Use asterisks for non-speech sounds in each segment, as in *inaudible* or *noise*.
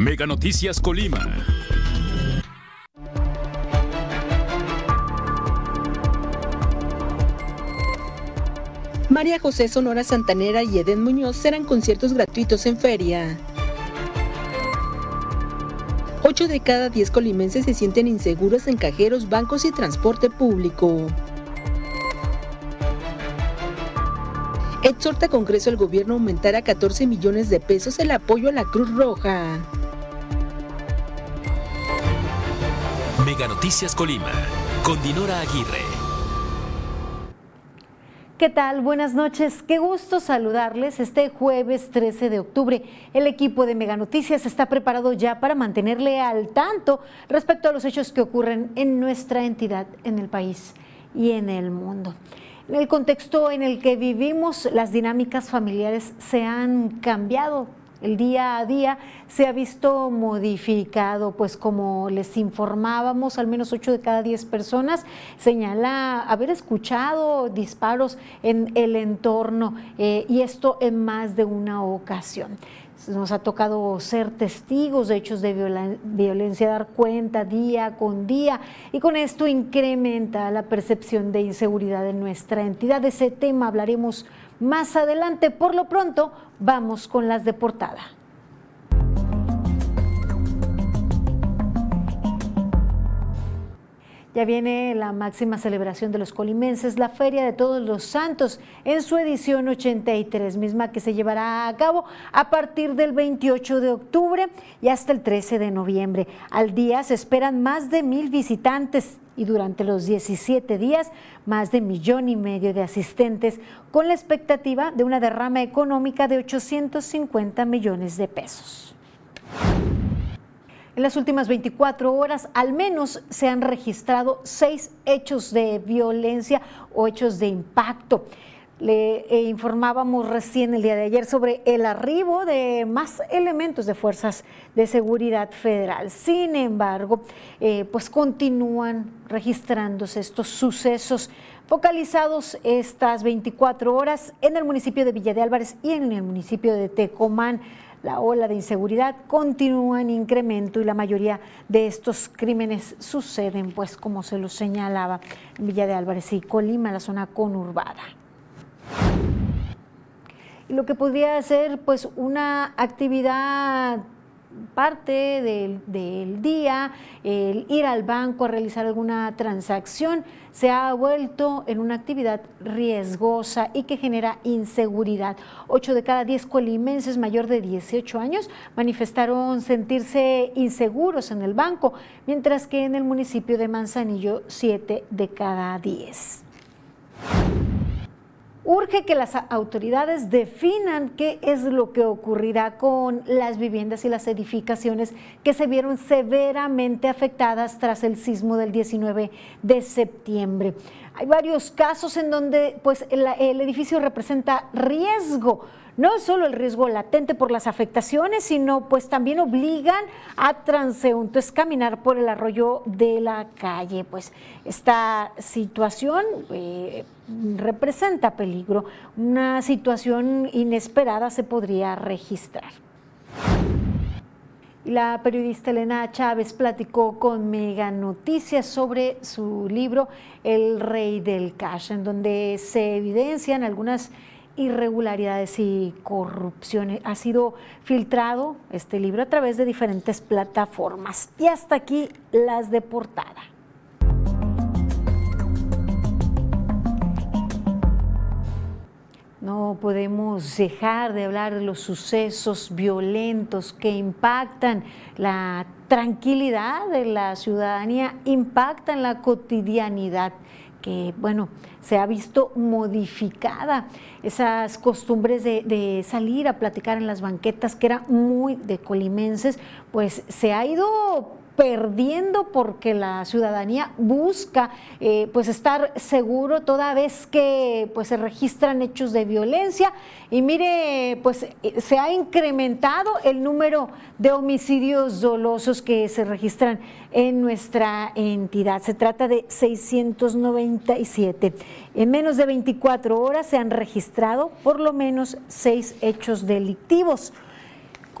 Mega Noticias Colima. María José Sonora Santanera y Eden Muñoz serán conciertos gratuitos en feria. 8 de cada 10 colimenses se sienten inseguros en cajeros, bancos y transporte público. Exhorta Congreso al gobierno a aumentar a 14 millones de pesos el apoyo a la Cruz Roja. Mega Noticias Colima, con Dinora Aguirre. ¿Qué tal? Buenas noches. Qué gusto saludarles este jueves 13 de octubre. El equipo de Mega Noticias está preparado ya para mantenerle al tanto respecto a los hechos que ocurren en nuestra entidad, en el país y en el mundo. En el contexto en el que vivimos, las dinámicas familiares se han cambiado. El día a día se ha visto modificado, pues como les informábamos, al menos 8 de cada 10 personas señala haber escuchado disparos en el entorno eh, y esto en más de una ocasión nos ha tocado ser testigos de hechos de violencia, dar cuenta día con día y con esto incrementa la percepción de inseguridad en nuestra entidad. De ese tema hablaremos más adelante. Por lo pronto, vamos con las de portada. Ya viene la máxima celebración de los colimenses, la Feria de Todos los Santos, en su edición 83, misma que se llevará a cabo a partir del 28 de octubre y hasta el 13 de noviembre. Al día se esperan más de mil visitantes y durante los 17 días más de millón y medio de asistentes, con la expectativa de una derrama económica de 850 millones de pesos. En las últimas 24 horas, al menos se han registrado seis hechos de violencia o hechos de impacto. Le eh, informábamos recién el día de ayer sobre el arribo de más elementos de fuerzas de seguridad federal. Sin embargo, eh, pues continúan registrándose estos sucesos focalizados estas 24 horas en el municipio de Villa de Álvarez y en el municipio de Tecomán la ola de inseguridad continúa en incremento y la mayoría de estos crímenes suceden, pues como se lo señalaba en Villa de Álvarez y Colima, la zona conurbada. Y lo que podría ser pues una actividad parte del, día, el ir al banco a realizar alguna transacción, se ha vuelto en una actividad riesgosa y que genera inseguridad. Ocho de cada diez colimenses mayor de 18 años manifestaron sentirse inseguros en el banco, mientras que en el municipio de Manzanillo, siete de cada diez. Urge que las autoridades definan qué es lo que ocurrirá con las viviendas y las edificaciones que se vieron severamente afectadas tras el sismo del 19 de septiembre. Hay varios casos en donde pues, el, el edificio representa riesgo no solo el riesgo latente por las afectaciones, sino pues también obligan a transeúntes caminar por el arroyo de la calle. Pues esta situación eh, representa peligro, una situación inesperada se podría registrar. La periodista Elena Chávez platicó con Mega Noticias sobre su libro El Rey del Cash, en donde se evidencian algunas irregularidades y corrupción. Ha sido filtrado este libro a través de diferentes plataformas. Y hasta aquí las de portada. No podemos dejar de hablar de los sucesos violentos que impactan la tranquilidad de la ciudadanía, impactan la cotidianidad que, bueno, se ha visto modificada. Esas costumbres de, de, salir a platicar en las banquetas, que era muy de colimenses, pues se ha ido perdiendo porque la ciudadanía busca eh, pues estar seguro toda vez que pues se registran hechos de violencia y mire pues eh, se ha incrementado el número de homicidios dolosos que se registran en nuestra entidad. Se trata de 697. En menos de 24 horas se han registrado por lo menos seis hechos delictivos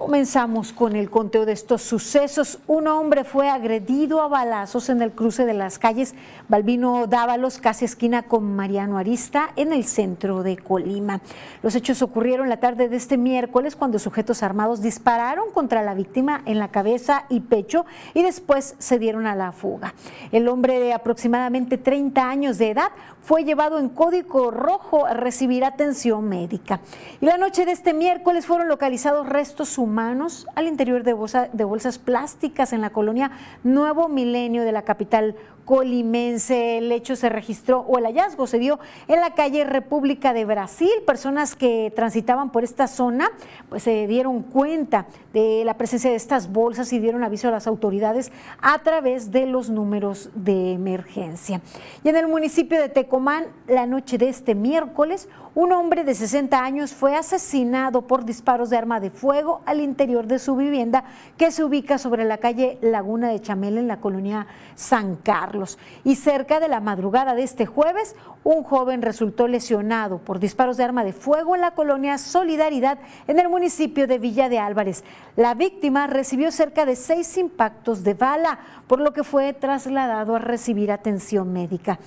Comenzamos con el conteo de estos sucesos. Un hombre fue agredido a balazos en el cruce de las calles Balbino Dávalos, casi esquina con Mariano Arista, en el centro de Colima. Los hechos ocurrieron la tarde de este miércoles cuando sujetos armados dispararon contra la víctima en la cabeza y pecho y después se dieron a la fuga. El hombre de aproximadamente 30 años de edad fue llevado en código rojo a recibir atención médica. Y la noche de este miércoles fueron localizados restos humanos humanos al interior de, de bolsas plásticas en la colonia Nuevo Milenio de la capital colimense. El hecho se registró o el hallazgo se dio en la calle República de Brasil. Personas que transitaban por esta zona pues se dieron cuenta de la presencia de estas bolsas y dieron aviso a las autoridades a través de los números de emergencia. Y en el municipio de Tecomán, la noche de este miércoles, un hombre de 60 años fue asesinado por disparos de arma de fuego al interior de su vivienda que se ubica sobre la calle Laguna de Chamel en la colonia San Carlos. Y cerca de la madrugada de este jueves, un joven resultó lesionado por disparos de arma de fuego en la colonia Solidaridad en el municipio de Villa de Álvarez. La víctima recibió cerca de seis impactos de bala, por lo que fue trasladado a recibir atención médica.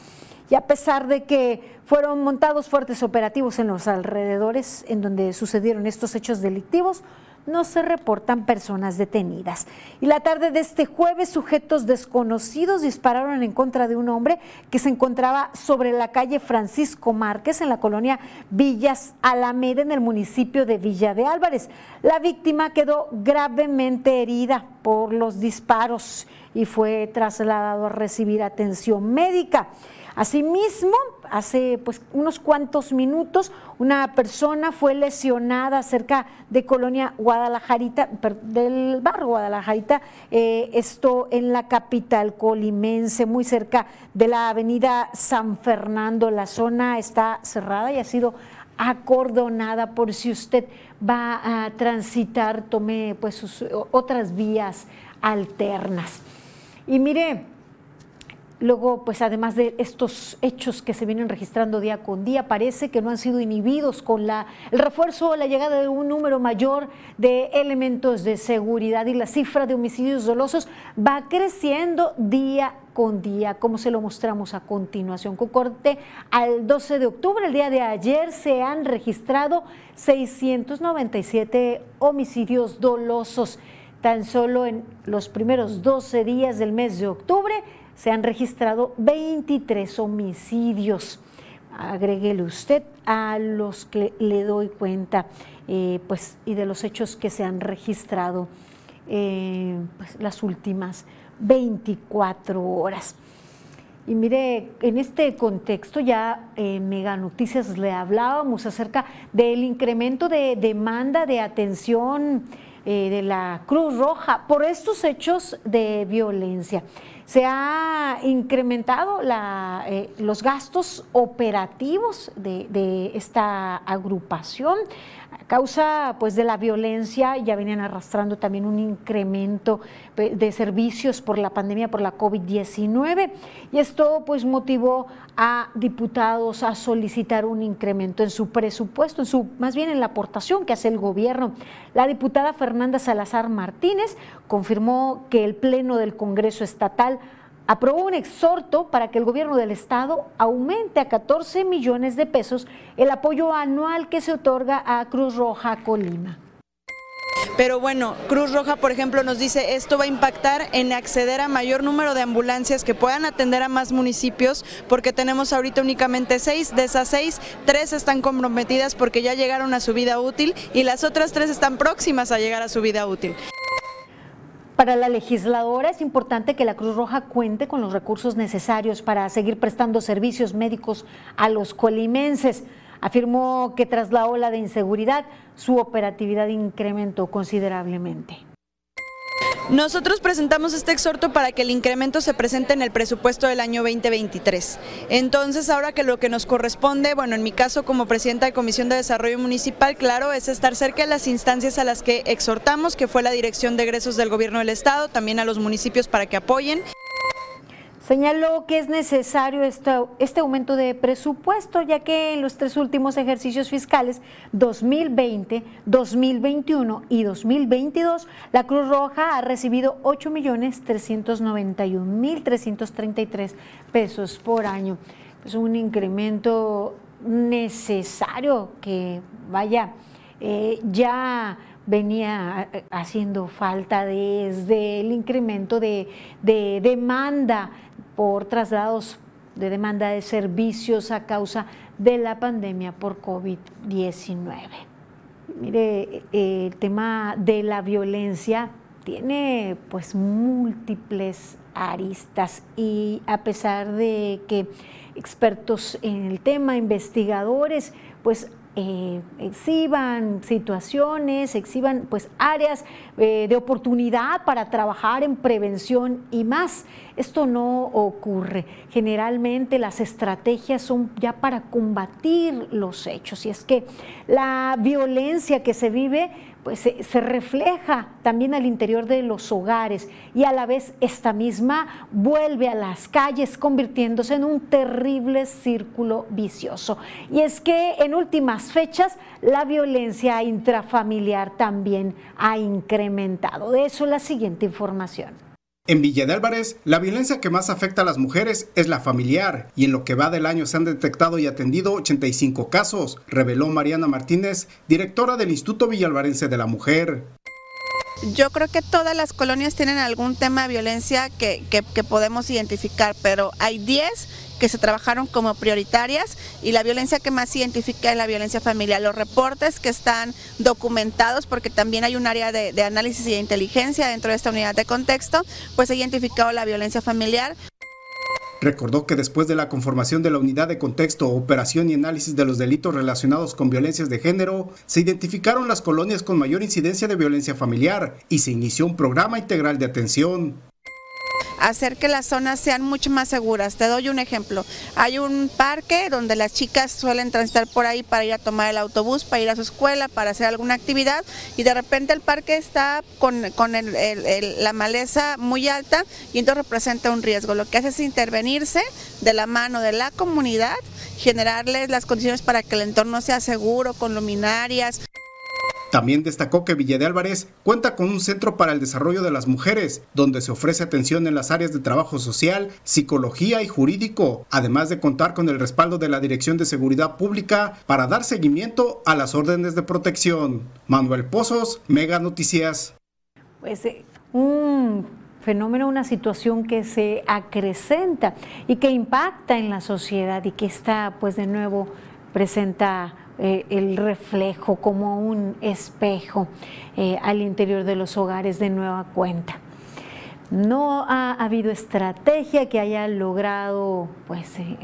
Y a pesar de que fueron montados fuertes operativos en los alrededores en donde sucedieron estos hechos delictivos, no se reportan personas detenidas. Y la tarde de este jueves, sujetos desconocidos dispararon en contra de un hombre que se encontraba sobre la calle Francisco Márquez en la colonia Villas Alameda en el municipio de Villa de Álvarez. La víctima quedó gravemente herida por los disparos y fue trasladado a recibir atención médica. Asimismo, hace pues, unos cuantos minutos, una persona fue lesionada cerca de Colonia Guadalajarita, del barrio Guadalajarita, eh, esto en la capital colimense, muy cerca de la avenida San Fernando. La zona está cerrada y ha sido acordonada por si usted va a transitar, tome pues sus otras vías alternas. Y mire, Luego, pues además de estos hechos que se vienen registrando día con día, parece que no han sido inhibidos con la, el refuerzo o la llegada de un número mayor de elementos de seguridad y la cifra de homicidios dolosos va creciendo día con día, como se lo mostramos a continuación. Con corte al 12 de octubre, el día de ayer, se han registrado 697 homicidios dolosos. Tan solo en los primeros 12 días del mes de octubre se han registrado 23 homicidios. Agréguele usted a los que le doy cuenta eh, pues, y de los hechos que se han registrado eh, pues, las últimas 24 horas. Y mire, en este contexto ya en Mega Noticias le hablábamos acerca del incremento de demanda de atención eh, de la Cruz Roja por estos hechos de violencia. Se ha incrementado eh, los gastos operativos de, esta agrupación a causa pues, de la violencia, ya venían arrastrando también un incremento de servicios por la pandemia, por la COVID-19, y esto pues motivó a diputados a solicitar un incremento en su presupuesto, en su, más bien en la aportación que hace el gobierno. La diputada Fernanda Salazar Martínez confirmó que el Pleno del Congreso Estatal aprobó un exhorto para que el gobierno del estado aumente a 14 millones de pesos el apoyo anual que se otorga a Cruz Roja Colima. Pero bueno, Cruz Roja, por ejemplo, nos dice esto va a impactar en acceder a mayor número de ambulancias que puedan atender a más municipios, porque tenemos ahorita únicamente seis, de esas seis, tres están comprometidas porque ya llegaron a su vida útil y las otras tres están próximas a llegar a su vida útil. Para la legisladora es importante que la Cruz Roja cuente con los recursos necesarios para seguir prestando servicios médicos a los colimenses. Afirmó que tras la ola de inseguridad su operatividad incrementó considerablemente. Nosotros presentamos este exhorto para que el incremento se presente en el presupuesto del año 2023. Entonces, ahora que lo que nos corresponde, bueno, en mi caso como presidenta de Comisión de Desarrollo Municipal, claro, es estar cerca de las instancias a las que exhortamos, que fue la Dirección de Egresos del Gobierno del Estado, también a los municipios para que apoyen. Señaló que es necesario este aumento de presupuesto, ya que en los tres últimos ejercicios fiscales, 2020, 2021 y 2022, la Cruz Roja ha recibido 8.391.333 pesos por año. Es un incremento necesario que vaya eh, ya venía eh, haciendo falta desde el incremento de, demanda por traslados de demanda de servicios a causa de la pandemia por COVID-19. Mire, el tema de la violencia tiene pues múltiples aristas y a pesar de que expertos en el tema, investigadores, pues eh, exhiban situaciones, exhiban pues áreas eh, de oportunidad para trabajar en prevención y más. Esto no ocurre. Generalmente las estrategias son ya para combatir los hechos y es que la violencia que se vive pues se, refleja también al interior de los hogares y a la vez esta misma vuelve a las calles convirtiéndose en un terrible círculo vicioso. Y es que en últimas fechas la violencia intrafamiliar también ha incrementado. De eso la siguiente información. En Villa de Álvarez, la violencia que más afecta a las mujeres es la familiar y en lo que va del año se han detectado y atendido 85 casos, reveló Mariana Martínez, directora del Instituto Villalvarense de la Mujer. Yo creo que todas las colonias tienen algún tema de violencia que, que podemos identificar, pero hay 10 que se trabajaron como prioritarias y la violencia que más identifica es la violencia familiar. Los reportes que están documentados, porque también hay un área de, análisis y de inteligencia dentro de esta unidad de contexto, pues ha identificado la violencia familiar. Recordó que después de la conformación de la unidad de contexto, operación y análisis de los delitos relacionados con violencias de género, se identificaron las colonias con mayor incidencia de violencia familiar y se inició un programa integral de atención hacer que las zonas sean mucho más seguras. Te doy un ejemplo. Hay un parque donde las chicas suelen transitar por ahí para ir a tomar el autobús, para ir a su escuela, para hacer alguna actividad y de repente el parque está con, la maleza muy alta y entonces representa un riesgo. Lo que hace es intervenirse de la mano de la comunidad, generarles las condiciones para que el entorno sea seguro, con luminarias. También destacó que Villa de Álvarez cuenta con un centro para el desarrollo de las mujeres, donde se ofrece atención en las áreas de trabajo social, psicología y jurídico, además de contar con el respaldo de la Dirección de Seguridad Pública para dar seguimiento a las órdenes de protección. Manuel Pozos, Mega Noticias. Pues eh, un fenómeno, una situación que se acrecenta y que impacta en la sociedad y que está pues de nuevo presenta eh, el reflejo como un espejo eh, al interior de los hogares de nueva cuenta. No ha habido estrategia que haya logrado pues, eh,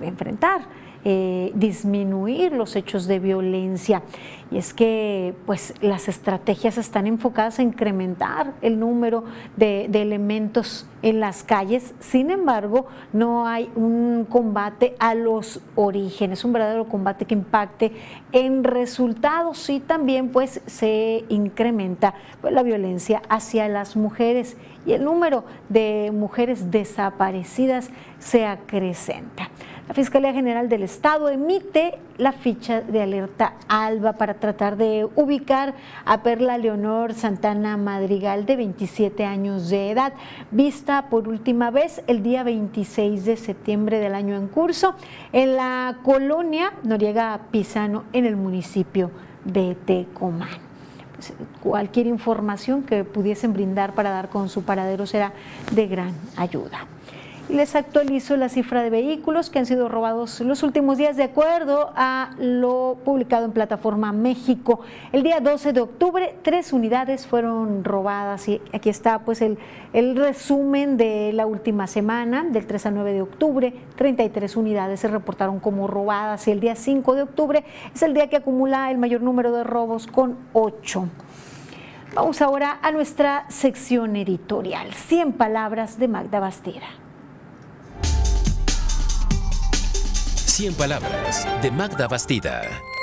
enfrentar eh, disminuir los hechos de violencia. Y es que pues, las estrategias están enfocadas a incrementar el número de, elementos en las calles. Sin embargo, no hay un combate a los orígenes, un verdadero combate que impacte en resultados y también pues se incrementa pues, la violencia hacia las mujeres y el número de mujeres desaparecidas se acrecenta. La Fiscalía General del Estado emite la ficha de alerta ALBA para tratar de ubicar a Perla Leonor Santana Madrigal de 27 años de edad, vista por última vez el día 26 de septiembre del año en curso en la colonia Noriega Pisano en el municipio de Tecomán. Pues, cualquier información que pudiesen brindar para dar con su paradero será de gran ayuda les actualizo la cifra de vehículos que han sido robados los últimos días de acuerdo a lo publicado en Plataforma México. El día 12 de octubre, tres unidades fueron robadas y aquí está pues el, resumen de la última semana, del 3 al 9 de octubre, 33 unidades se reportaron como robadas y el día 5 de octubre es el día que acumula el mayor número de robos con 8. Vamos ahora a nuestra sección editorial, 100 palabras de Magda Bastera. 100 palabras de Magda Bastida.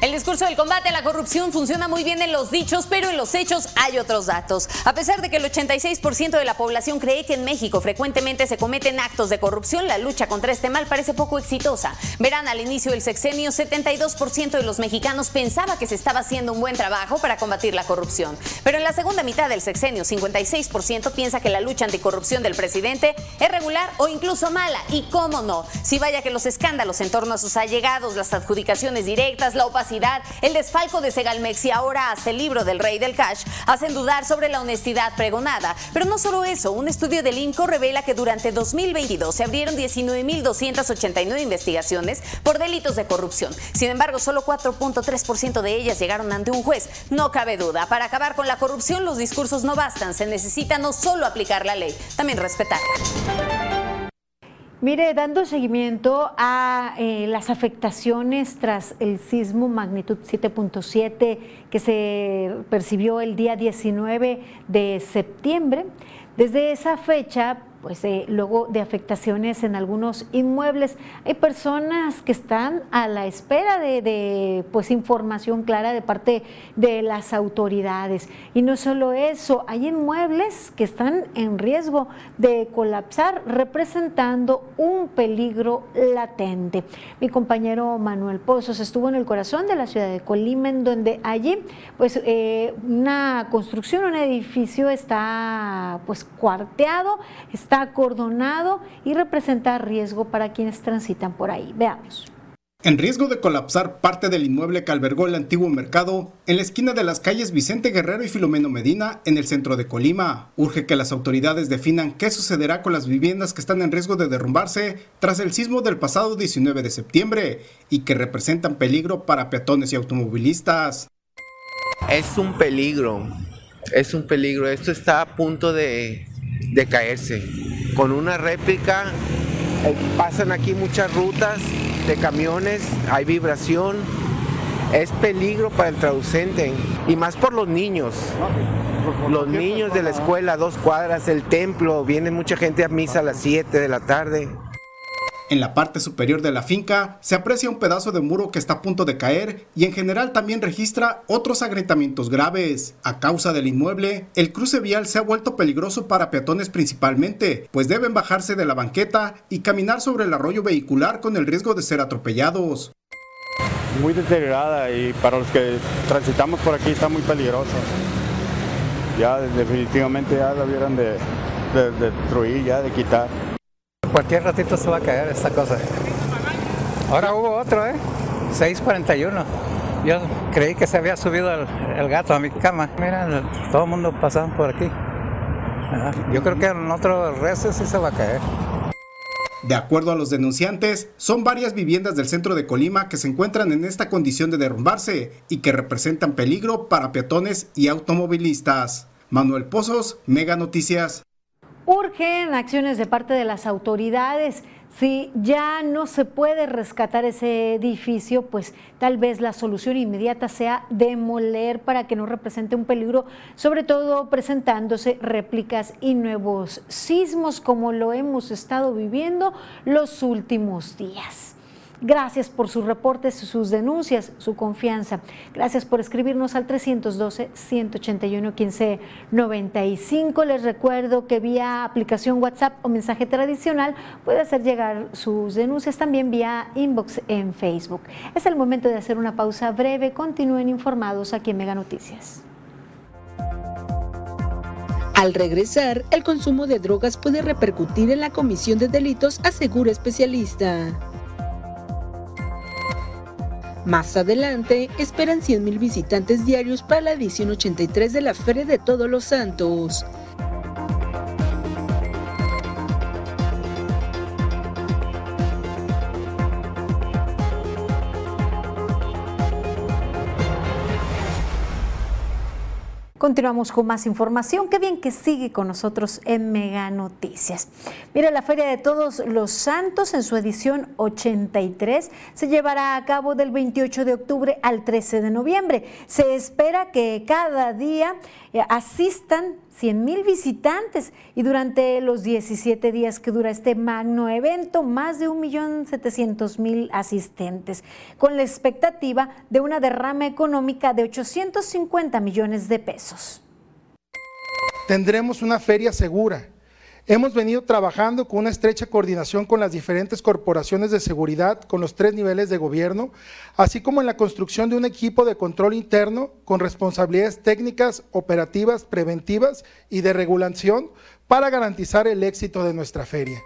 El discurso del combate a la corrupción funciona muy bien en los dichos, pero en los hechos hay otros datos. A pesar de que el 86% de la población cree que en México frecuentemente se cometen actos de corrupción, la lucha contra este mal parece poco exitosa. Verán, al inicio del sexenio, 72% de los mexicanos pensaba que se estaba haciendo un buen trabajo para combatir la corrupción. Pero en la segunda mitad del sexenio, 56% piensa que la lucha anticorrupción del presidente es regular o incluso mala. Y cómo no, si vaya que los escándalos en torno a sus allegados, las adjudicaciones directas, la opacidad, el desfalco de Segalmex y ahora hace el libro del rey del cash hacen dudar sobre la honestidad pregonada. Pero no solo eso, un estudio del INCO revela que durante 2022 se abrieron 19.289 investigaciones por delitos de corrupción. Sin embargo, solo 4.3% de ellas llegaron ante un juez. No cabe duda, para acabar con la corrupción los discursos no bastan, se necesita no solo aplicar la ley, también respetarla. Mire, dando seguimiento a eh, las afectaciones tras el sismo magnitud 7.7 que se percibió el día 19 de septiembre, desde esa fecha pues eh, luego de afectaciones en algunos inmuebles. Hay personas que están a la espera de, pues información clara de parte de las autoridades. Y no solo eso, hay inmuebles que están en riesgo de colapsar, representando un peligro latente. Mi compañero Manuel Pozos estuvo en el corazón de la ciudad de Colima, en donde allí pues eh, una construcción, un edificio está pues cuarteado, está acordonado y representa riesgo para quienes transitan por ahí. Veamos. En riesgo de colapsar parte del inmueble que albergó el antiguo mercado en la esquina de las calles Vicente Guerrero y Filomeno Medina en el centro de Colima. Urge que las autoridades definan qué sucederá con las viviendas que están en riesgo de derrumbarse tras el sismo del pasado 19 de septiembre y que representan peligro para peatones y automovilistas. Es un peligro, es un peligro. Esto está a punto de, de caerse. Con una réplica eh, pasan aquí muchas rutas de camiones, hay vibración, es peligro para el traducente y más por los niños. Los niños de la escuela, dos cuadras, el templo, viene mucha gente a misa a las 7 de la tarde. En la parte superior de la finca se aprecia un pedazo de muro que está a punto de caer y en general también registra otros agrietamientos graves. A causa del inmueble, el cruce vial se ha vuelto peligroso para peatones principalmente, pues deben bajarse de la banqueta y caminar sobre el arroyo vehicular con el riesgo de ser atropellados. Muy deteriorada y para los que transitamos por aquí está muy peligroso. Ya definitivamente ya lo vieron de, de destruir, ya de quitar. Cualquier ratito se va a caer esta cosa. Ahora hubo otro, ¿eh? 6.41. Yo creí que se había subido el, gato a mi cama. Mira, todo el mundo pasaba por aquí. Yo creo que en otro resto sí se va a caer. De acuerdo a los denunciantes, son varias viviendas del centro de Colima que se encuentran en esta condición de derrumbarse y que representan peligro para peatones y automovilistas. Manuel Pozos, Mega Noticias. Urgen acciones de parte de las autoridades. Si ya no se puede rescatar ese edificio, pues tal vez la solución inmediata sea demoler para que no represente un peligro, sobre todo presentándose réplicas y nuevos sismos como lo hemos estado viviendo los últimos días. Gracias por sus reportes, sus denuncias, su confianza. Gracias por escribirnos al 312-181-1595. Les recuerdo que vía aplicación WhatsApp o mensaje tradicional puede hacer llegar sus denuncias también vía inbox en Facebook. Es el momento de hacer una pausa breve. Continúen informados aquí en Mega Noticias. Al regresar, el consumo de drogas puede repercutir en la comisión de delitos, asegura especialista. Más adelante, esperan 100.000 visitantes diarios para la edición 83 de la Feria de Todos los Santos. Continuamos con más información. Qué bien que sigue con nosotros en Mega Noticias. Mira, la Feria de Todos los Santos en su edición 83 se llevará a cabo del 28 de octubre al 13 de noviembre. Se espera que cada día eh, asistan 100 mil visitantes y durante los 17 días que dura este magno evento, más de 1.700.000 asistentes, con la expectativa de una derrama económica de 850 millones de pesos. Tendremos una feria segura Hemos venido trabajando con una estrecha coordinación con las diferentes corporaciones de seguridad, con los tres niveles de gobierno, así como en la construcción de un equipo de control interno con responsabilidades técnicas, operativas, preventivas y de regulación para garantizar el éxito de nuestra feria.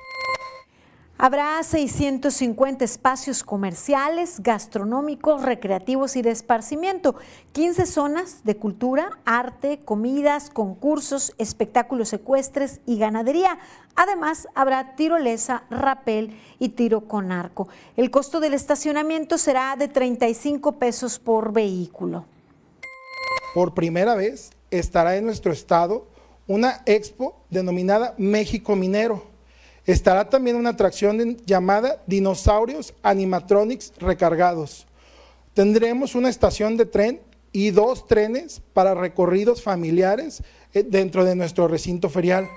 Habrá 650 espacios comerciales, gastronómicos, recreativos y de esparcimiento, 15 zonas de cultura, arte, comidas, concursos, espectáculos secuestres y ganadería. Además, habrá tirolesa, rapel y tiro con arco. El costo del estacionamiento será de 35 pesos por vehículo. Por primera vez estará en nuestro estado una expo denominada México Minero Estará también una atracción llamada Dinosaurios Animatronics Recargados. Tendremos una estación de tren y dos trenes para recorridos familiares eh, dentro de nuestro recinto ferial.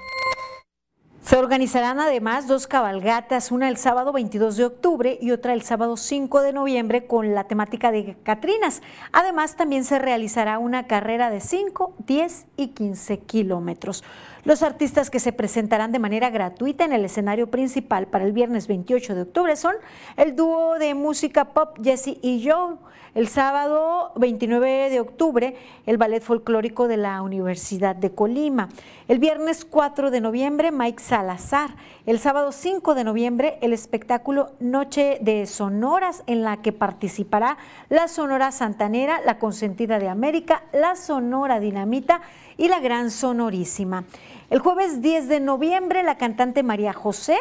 Se organizarán además dos cabalgatas, una el sábado 22 de octubre y otra el sábado 5 de noviembre con la temática de Catrinas. Además, también se realizará una carrera de 5, 10 y 15 kilómetros. Los artistas que se presentarán de manera gratuita en el escenario principal para el viernes 28 de octubre son el dúo de música pop Jesse y Joe. El sábado 29 de octubre, el Ballet Folclórico de la Universidad de Colima. El viernes 4 de noviembre, Mike Salazar. El sábado 5 de noviembre, el espectáculo Noche de Sonoras, en la que participará la Sonora Santanera, la Consentida de América, la Sonora Dinamita y la Gran Sonorísima. El jueves 10 de noviembre, la cantante María José.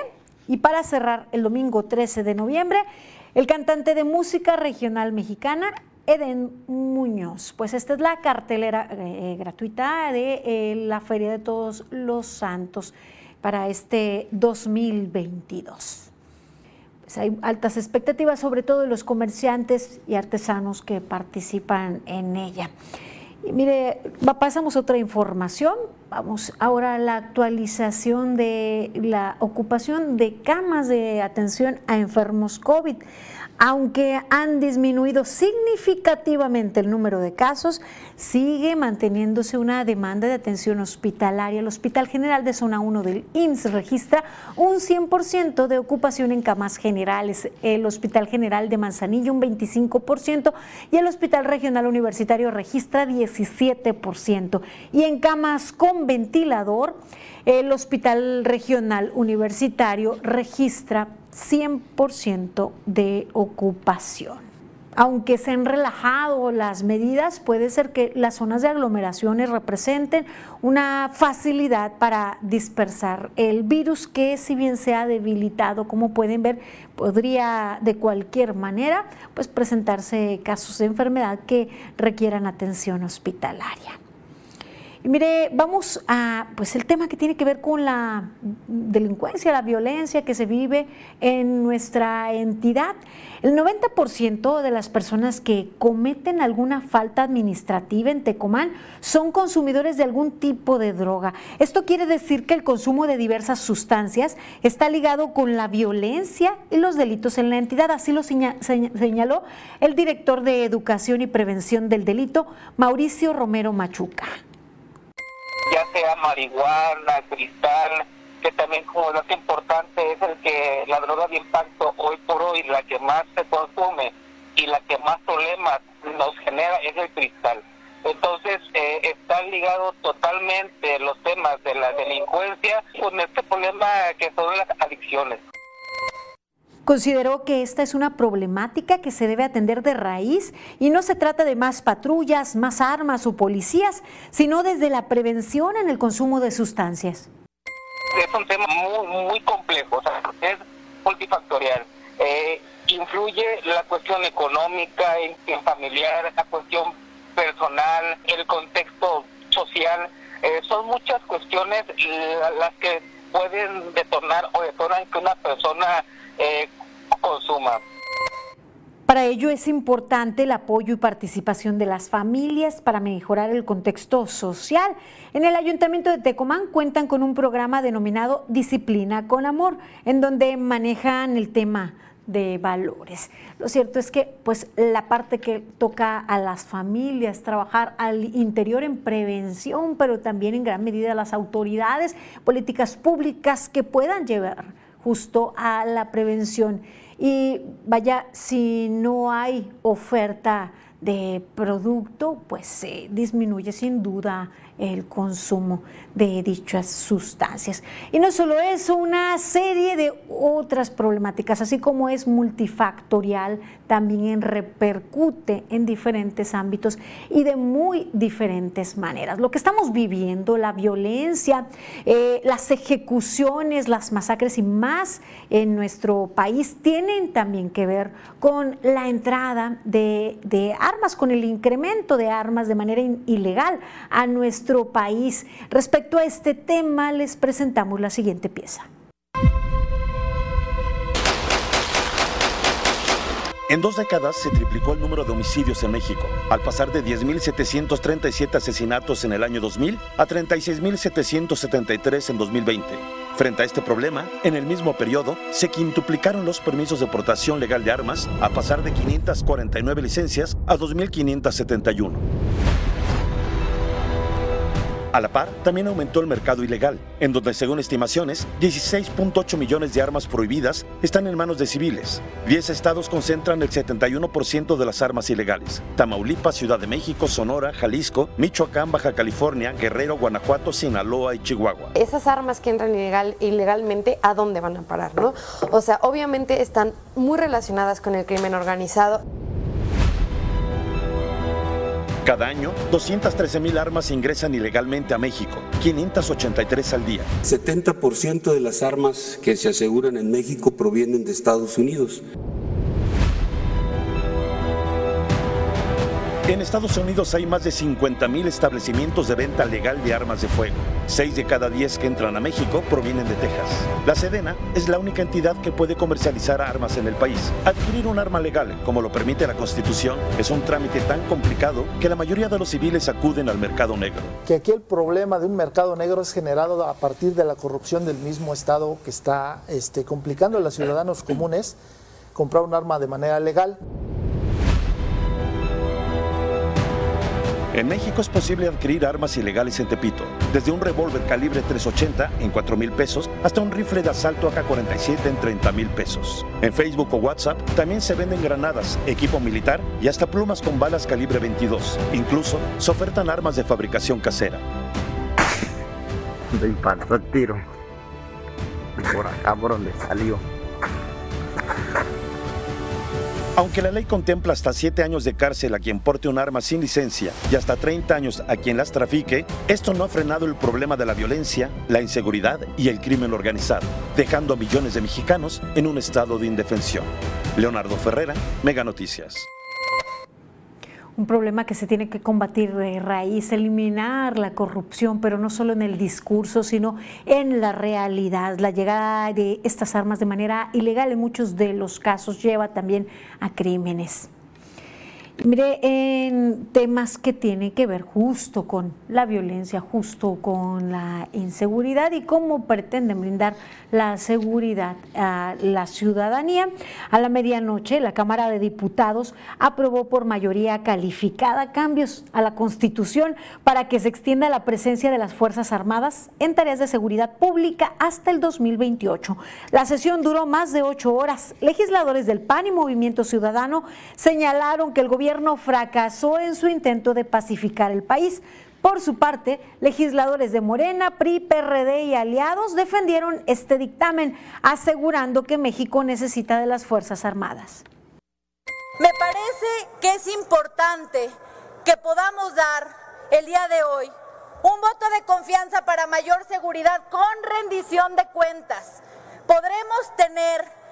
Y para cerrar el domingo 13 de noviembre, el cantante de música regional mexicana, Eden Muñoz. Pues esta es la cartelera eh, gratuita de eh, la Feria de Todos los Santos para este 2022. Pues hay altas expectativas, sobre todo de los comerciantes y artesanos que participan en ella. Mire, pasamos otra información. Vamos ahora a la actualización de la ocupación de camas de atención a enfermos COVID. Aunque han disminuido significativamente el número de casos, sigue manteniéndose una demanda de atención hospitalaria. El Hospital General de Zona 1 del IMSS registra un 100% de ocupación en camas generales, el Hospital General de Manzanillo un 25% y el Hospital Regional Universitario registra 17%. Y en camas con ventilador, el Hospital Regional Universitario registra 100% de ocupación. Aunque se han relajado las medidas, puede ser que las zonas de aglomeraciones representen una facilidad para dispersar el virus que si bien se ha debilitado, como pueden ver, podría de cualquier manera pues presentarse casos de enfermedad que requieran atención hospitalaria mire, vamos a, pues el tema que tiene que ver con la delincuencia, la violencia que se vive en nuestra entidad. El 90% de las personas que cometen alguna falta administrativa en Tecomán son consumidores de algún tipo de droga. Esto quiere decir que el consumo de diversas sustancias está ligado con la violencia y los delitos en la entidad. Así lo señaló el director de Educación y Prevención del Delito, Mauricio Romero Machuca ya sea marihuana, cristal, que también como que importante es el que la droga de impacto hoy por hoy, la que más se consume y la que más problemas nos genera es el cristal. Entonces eh, están ligados totalmente los temas de la delincuencia con este problema que son las adicciones. Consideró que esta es una problemática que se debe atender de raíz y no se trata de más patrullas, más armas o policías, sino desde la prevención en el consumo de sustancias. Es un tema muy, muy complejo, es multifactorial. Eh, influye la cuestión económica, familiar, la cuestión personal, el contexto social. Eh, son muchas cuestiones las que pueden detonar o detonan que una persona eh, consuma. Para ello es importante el apoyo y participación de las familias para mejorar el contexto social. En el Ayuntamiento de Tecomán cuentan con un programa denominado Disciplina con Amor, en donde manejan el tema de valores. Lo cierto es que pues la parte que toca a las familias, trabajar al interior en prevención, pero también en gran medida las autoridades, políticas públicas que puedan llevar justo a la prevención. Y vaya, si no hay oferta de producto, pues se disminuye sin duda el consumo de dichas sustancias. Y no solo eso, una serie de otras problemáticas, así como es multifactorial, también repercute en diferentes ámbitos y de muy diferentes maneras. Lo que estamos viviendo, la violencia, eh, las ejecuciones, las masacres y más en nuestro país tienen también que ver con la entrada de, armas, con el incremento de armas de manera ilegal a país. Respecto a este tema, les presentamos la siguiente pieza. En dos décadas se triplicó el número de homicidios en México, al pasar de 10.737 asesinatos en el año 2000 a 36.773 en 2020. Frente a este problema, en el mismo periodo se quintuplicaron los permisos de portación legal de armas, a pasar de 549 licencias a 2.571. A la par, también aumentó el mercado ilegal, en donde, según estimaciones, 16.8 millones de armas prohibidas están en manos de civiles. 10 estados concentran el 71% de las armas ilegales. Tamaulipas, Ciudad de México, Sonora, Jalisco, Michoacán, Baja California, Guerrero, Guanajuato, Sinaloa y Chihuahua. Esas armas que entran ilegal, ilegalmente, ¿a dónde van a parar? ¿no? O sea, obviamente están muy relacionadas con el crimen organizado. Cada año, 213 mil armas ingresan ilegalmente a México, 583 al día. 70% de las armas que se aseguran en México provienen de Estados Unidos. En Estados Unidos hay más de 50.000 establecimientos de venta legal de armas de fuego. Seis de cada diez que entran a México provienen de Texas. La Sedena es la única entidad que puede comercializar armas en el país. Adquirir un arma legal, como lo permite la Constitución, es un trámite tan complicado que la mayoría de los civiles acuden al mercado negro. Que aquí el problema de un mercado negro es generado a partir de la corrupción del mismo Estado que está este, complicando a los ciudadanos comunes comprar un arma de manera legal. En México es posible adquirir armas ilegales en Tepito, desde un revólver calibre 380 en 4 mil pesos hasta un rifle de asalto AK-47 en 30 mil pesos. En Facebook o WhatsApp también se venden granadas, equipo militar y hasta plumas con balas calibre 22. Incluso se ofertan armas de fabricación casera. Me impactó el tiro. Por acá por donde salió. Aunque la ley contempla hasta 7 años de cárcel a quien porte un arma sin licencia y hasta 30 años a quien las trafique, esto no ha frenado el problema de la violencia, la inseguridad y el crimen organizado, dejando a millones de mexicanos en un estado de indefensión. Leonardo Ferrera, Mega Noticias un problema que se tiene que combatir de raíz, eliminar la corrupción, pero no solo en el discurso, sino en la realidad. La llegada de estas armas de manera ilegal en muchos de los casos lleva también a crímenes. Mire, en temas que tienen que ver justo con la violencia, justo con la inseguridad y cómo pretenden brindar la seguridad a la ciudadanía. A la medianoche, la Cámara de Diputados aprobó por mayoría calificada cambios a la Constitución para que se extienda la presencia de las Fuerzas Armadas en tareas de seguridad pública hasta el 2028. La sesión duró más de ocho horas. Legisladores del PAN y Movimiento Ciudadano señalaron que el gobierno fracasó en su intento de pacificar el país. Por su parte, legisladores de Morena, PRI, PRD y aliados defendieron este dictamen, asegurando que México necesita de las Fuerzas Armadas. Me parece que es importante que podamos dar el día de hoy un voto de confianza para mayor seguridad con rendición de cuentas. Podremos tener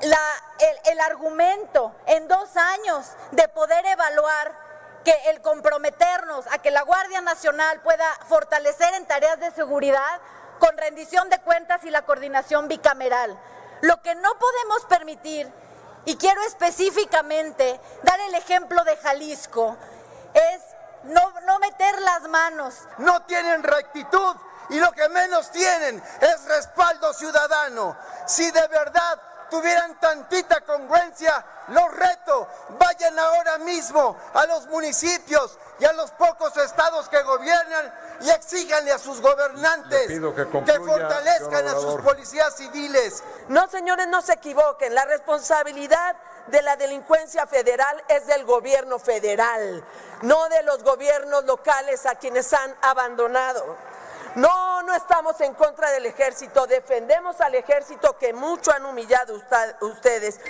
el, argumento en dos años de poder evaluar que el comprometernos a que la Guardia Nacional pueda fortalecer en tareas de seguridad con rendición de cuentas y la coordinación bicameral. Lo que no podemos permitir y quiero específicamente dar el ejemplo de Jalisco, es no, no meter las manos. No tienen rectitud y lo que menos tienen es respaldo ciudadano. Si de verdad tuvieran tantita congruencia, los reto, vayan ahora mismo a los municipios y a los pocos estados que gobiernan y exíganle a sus gobernantes que, fortalezcan a sus policías civiles. No, señores, no se equivoquen. La responsabilidad de la delincuencia federal es del gobierno federal, no de los gobiernos locales a quienes han abandonado. No, no estamos en contra del ejército, defendemos al ejército que mucho han humillado ustedes.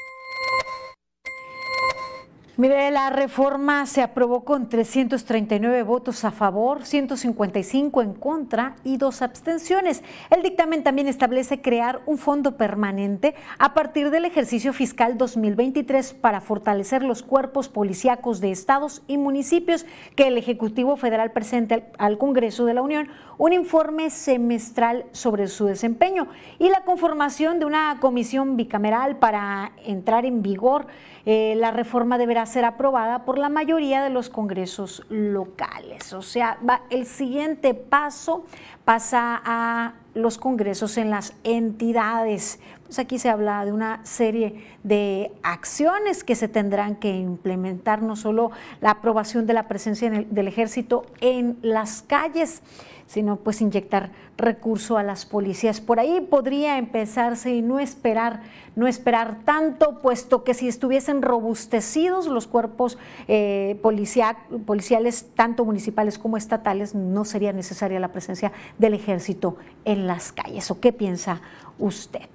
Mire, la reforma se aprobó con 339 votos a favor, 155 en contra y dos abstenciones. El dictamen también establece crear un fondo permanente a partir del ejercicio fiscal 2023 para fortalecer los cuerpos policíacos de estados y municipios que el Ejecutivo Federal presente al Congreso de la Unión un informe semestral sobre su desempeño y la conformación de una comisión bicameral para entrar en vigor. Eh, la reforma deberá ser aprobada por la mayoría de los congresos locales. O sea, va, el siguiente paso pasa a los congresos en las entidades. Pues aquí se habla de una serie de acciones que se tendrán que implementar, no solo la aprobación de la presencia del ejército en las calles, sino pues inyectar recurso a las policías. Por ahí podría empezarse y no esperar, no esperar tanto, puesto que si estuviesen robustecidos los cuerpos eh, policiales, tanto municipales como estatales, no sería necesaria la presencia del ejército en las calles. ¿O qué piensa usted?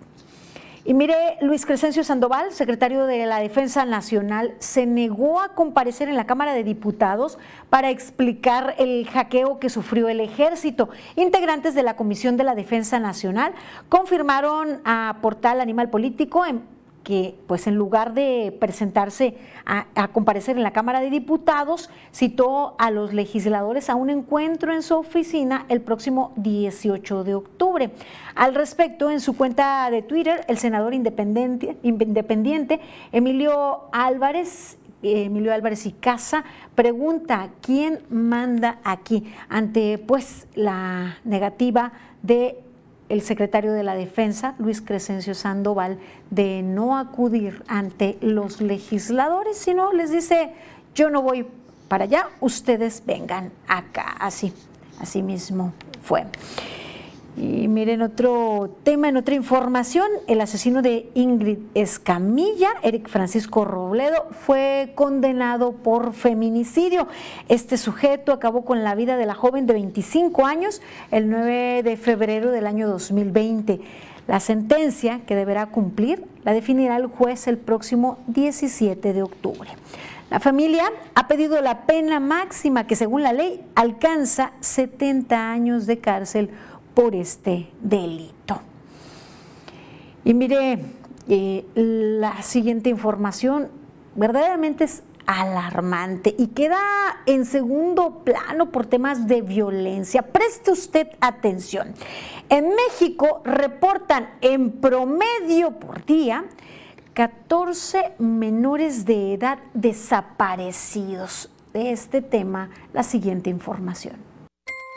Y mire, Luis Crescencio Sandoval, secretario de la Defensa Nacional, se negó a comparecer en la Cámara de Diputados para explicar el hackeo que sufrió el ejército. Integrantes de la Comisión de la Defensa Nacional confirmaron a Portal Animal Político en que pues en lugar de presentarse a, comparecer en la Cámara de Diputados, citó a los legisladores a un encuentro en su oficina el próximo 18 de octubre. Al respecto, en su cuenta de Twitter, el senador independiente, independiente Emilio Álvarez Emilio Álvarez y Casa pregunta quién manda aquí ante pues la negativa de el secretario de la Defensa, Luis Crescencio Sandoval, de no acudir ante los legisladores, sino les dice, yo no voy para allá, ustedes vengan acá. Así, así mismo fue. Y miren otro tema, en otra información, el asesino de Ingrid Escamilla, Eric Francisco Robledo, fue condenado por feminicidio. Este sujeto acabó con la vida de la joven de 25 años el 9 de febrero del año 2020. La sentencia que deberá cumplir la definirá el juez el próximo 17 de octubre. La familia ha pedido la pena máxima que según la ley alcanza 70 años de cárcel por este delito. Y mire, eh, la siguiente información verdaderamente es alarmante y queda en segundo plano por temas de violencia. Preste usted atención. En México reportan en promedio por día 14 menores de edad desaparecidos. De este tema, la siguiente información.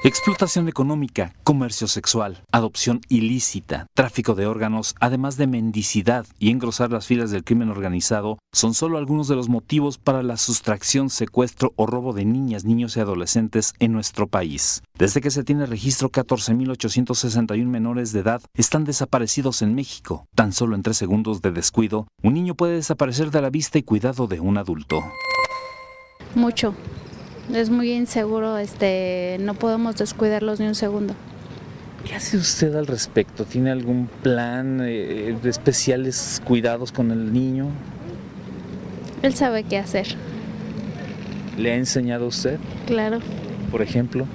Explotación económica, comercio sexual, adopción ilícita, tráfico de órganos, además de mendicidad y engrosar las filas del crimen organizado, son solo algunos de los motivos para la sustracción, secuestro o robo de niñas, niños y adolescentes en nuestro país. Desde que se tiene registro, 14.861 menores de edad están desaparecidos en México. Tan solo en tres segundos de descuido, un niño puede desaparecer de la vista y cuidado de un adulto. Mucho, es muy inseguro, este, no podemos descuidarlos ni un segundo. ¿Qué hace usted al respecto? ¿Tiene algún plan eh, de especiales cuidados con el niño? Él sabe qué hacer. ¿Le ha enseñado a usted? Claro. Por ejemplo.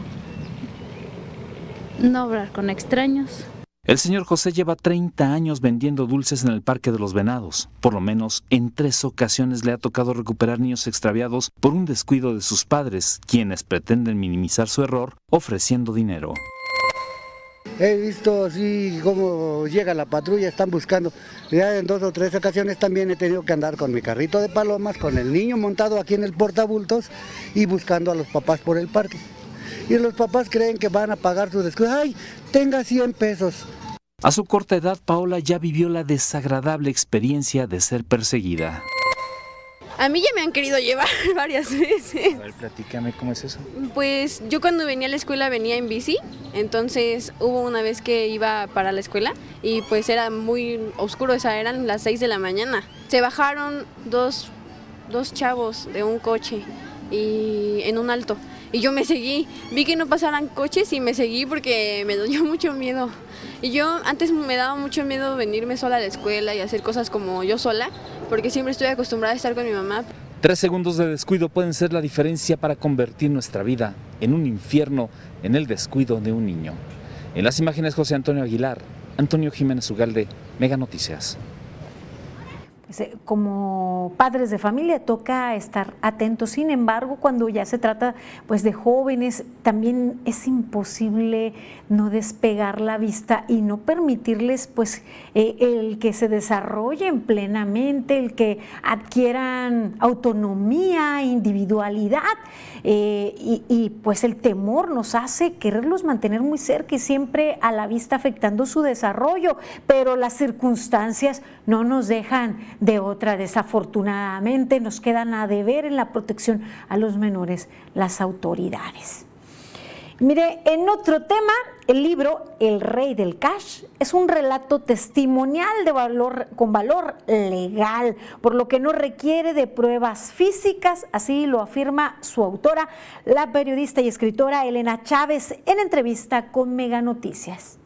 No hablar con extraños. El señor José lleva 30 años vendiendo dulces en el Parque de los Venados. Por lo menos en tres ocasiones le ha tocado recuperar niños extraviados por un descuido de sus padres, quienes pretenden minimizar su error ofreciendo dinero. he visto así como llega la patrulla, están buscando. Ya en dos o tres ocasiones también he tenido que andar con mi carrito de palomas, con el niño montado aquí en el portabultos y buscando a los papás por el parque. Y los papás creen que van a pagar su descuido. ¡Ay, tenga 100 pesos! A su corta edad, Paola ya vivió la desagradable experiencia de ser perseguida. A mí ya me han querido llevar *laughs* varias veces. A ver, platícame cómo es eso. Pues yo cuando venía a la escuela venía en bici, entonces hubo una vez que iba para la escuela y pues era muy oscuro, o sea, eran las 6 de la mañana. Se bajaron dos, dos chavos de un coche y en un alto y yo me seguí. Vi que no pasaran coches y me seguí porque me dio *laughs* mucho miedo. Y yo antes me daba mucho miedo venirme sola a la escuela y hacer cosas como yo sola, porque siempre estoy acostumbrada a estar con mi mamá. Tres segundos de descuido pueden ser la diferencia para convertir nuestra vida en un infierno en el descuido de un niño. En las imágenes José Antonio Aguilar, Antonio Jiménez Ugalde, Mega Noticias. Como padres de familia toca estar atentos. Sin embargo, cuando ya se trata pues de jóvenes, también es imposible no despegar la vista y no permitirles pues eh, el que se desarrollen plenamente, el que adquieran autonomía, individualidad. Eh, y, pues el temor nos hace quererlos mantener muy cerca y siempre a la vista afectando su desarrollo, pero las circunstancias no nos dejan de otra. Desafortunadamente nos quedan a deber en la protección a los menores las autoridades. Mire, en otro tema, el libro El Rey del Cash es un relato testimonial de valor, con valor legal, por lo que no requiere de pruebas físicas, así lo afirma su autora, la periodista y escritora Elena Chávez, en entrevista con Mega Noticias.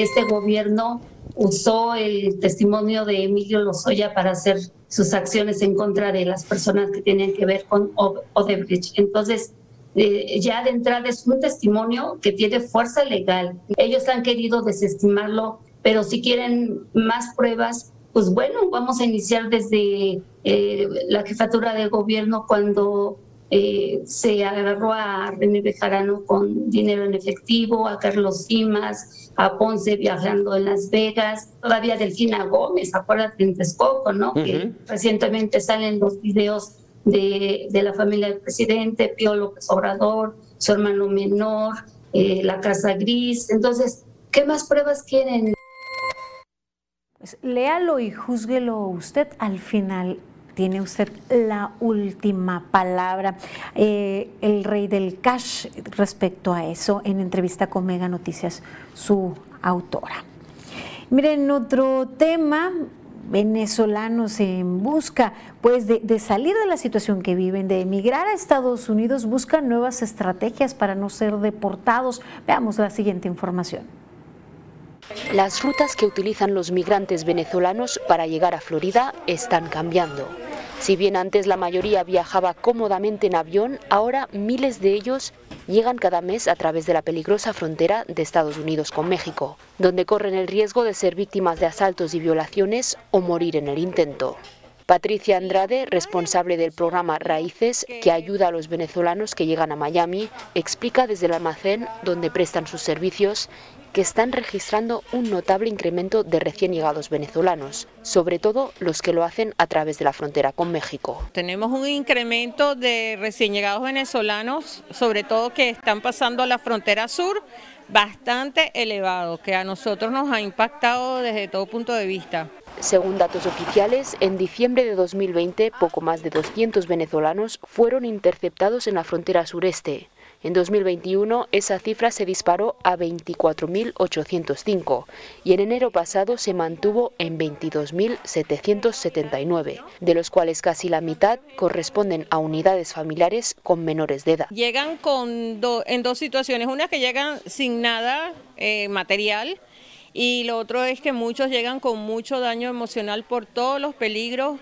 Este gobierno usó el testimonio de Emilio Lozoya para hacer sus acciones en contra de las personas que tienen que ver con Odebrecht. Entonces, eh, ya de entrada es un testimonio que tiene fuerza legal. Ellos han querido desestimarlo, pero si quieren más pruebas, pues bueno, vamos a iniciar desde eh, la jefatura de gobierno cuando eh, se agarró a René Bejarano con dinero en efectivo, a Carlos Simas, a Ponce viajando en Las Vegas, todavía Delfina Gómez, acuérdate en Texcoco, ¿no? Que recientemente salen los videos de, la familia del presidente, Pío López Obrador, su hermano menor, eh, la Casa Gris. Entonces, ¿qué más pruebas quieren? Pues léalo y júzguelo usted al final. Tiene usted la última palabra. Eh, el rey del cash respecto a eso en entrevista con Mega Noticias, su autora. Miren, otro tema, venezolanos en busca pues de, salir de la situación que viven, de emigrar a Estados Unidos, buscan nuevas estrategias para no ser deportados. Veamos la siguiente información. Las rutas que utilizan los migrantes venezolanos para llegar a Florida están cambiando. Si bien antes la mayoría viajaba cómodamente en avión, ahora miles de ellos llegan cada mes a través de la peligrosa frontera de Estados Unidos con México, donde corren el riesgo de ser víctimas de asaltos y violaciones o morir en el intento. Patricia Andrade, responsable del programa Raíces, que ayuda a los venezolanos que llegan a Miami, explica desde el almacén donde prestan sus servicios que están registrando un notable incremento de recién llegados venezolanos, sobre todo los que lo hacen a través de la frontera con México. Tenemos un incremento de recién llegados venezolanos, sobre todo que están pasando a la frontera sur, bastante elevado, que a nosotros nos ha impactado desde todo punto de vista. Según datos oficiales, en diciembre de 2020, poco más de 200 venezolanos fueron interceptados en la frontera sureste. En 2021 esa cifra se disparó a 24.805 y en enero pasado se mantuvo en 22.779, de los cuales casi la mitad corresponden a unidades familiares con menores de edad. Llegan en dos situaciones, una que llegan sin nada eh, material y lo otro es que muchos llegan con mucho daño emocional por todos los peligros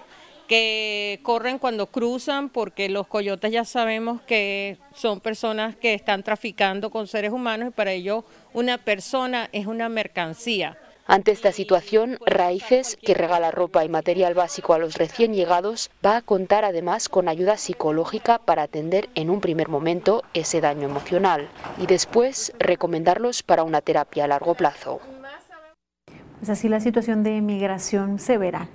que corren cuando cruzan, porque los coyotes ya sabemos que son personas que están traficando con seres humanos y para ello una persona es una mercancía. Ante esta situación, Raíces, que regala ropa y material básico a los recién llegados, va a contar además con ayuda psicológica para atender en un primer momento ese daño emocional y después recomendarlos para una terapia a largo plazo. Es así la situación de migración severa.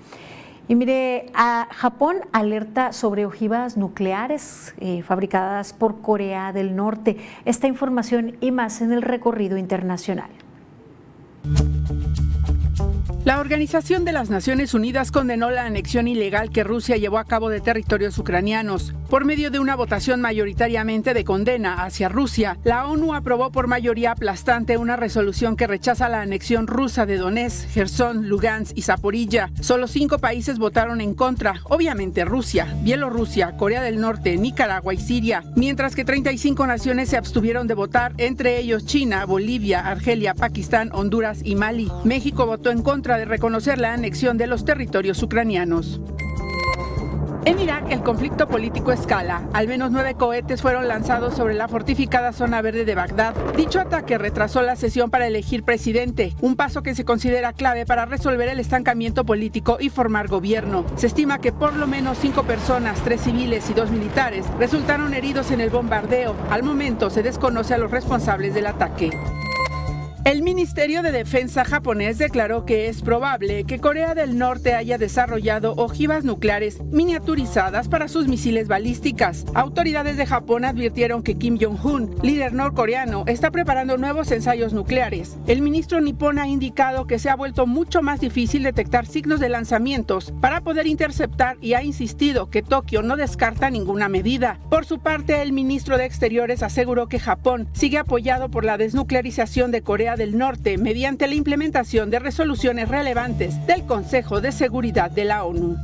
Y mire, a Japón alerta sobre ojivas nucleares eh, fabricadas por Corea del Norte. Esta información y más en el recorrido internacional. La Organización de las Naciones Unidas condenó la anexión ilegal que Rusia llevó a cabo de territorios ucranianos. Por medio de una votación mayoritariamente de condena hacia Rusia, la ONU aprobó por mayoría aplastante una resolución que rechaza la anexión rusa de Donetsk, Gerson, Lugansk y Zaporilla. Solo cinco países votaron en contra, obviamente Rusia, Bielorrusia, Corea del Norte, Nicaragua y Siria, mientras que 35 naciones se abstuvieron de votar, entre ellos China, Bolivia, Argelia, Pakistán, Honduras y Mali. México votó en contra de reconocer la anexión de los territorios ucranianos. En Irak, el conflicto político escala. Al menos nueve cohetes fueron lanzados sobre la fortificada zona verde de Bagdad. Dicho ataque retrasó la sesión para elegir presidente, un paso que se considera clave para resolver el estancamiento político y formar gobierno. Se estima que por lo menos cinco personas, tres civiles y dos militares, resultaron heridos en el bombardeo. Al momento se desconoce a los responsables del ataque. El Ministerio de Defensa japonés declaró que es probable que Corea del Norte haya desarrollado ojivas nucleares miniaturizadas para sus misiles balísticas. Autoridades de Japón advirtieron que Kim Jong-un, líder norcoreano, está preparando nuevos ensayos nucleares. El ministro nipón ha indicado que se ha vuelto mucho más difícil detectar signos de lanzamientos para poder interceptar y ha insistido que Tokio no descarta ninguna medida. Por su parte, el ministro de Exteriores aseguró que Japón sigue apoyado por la desnuclearización de Corea del Norte mediante la implementación de resoluciones relevantes del Consejo de Seguridad de la ONU.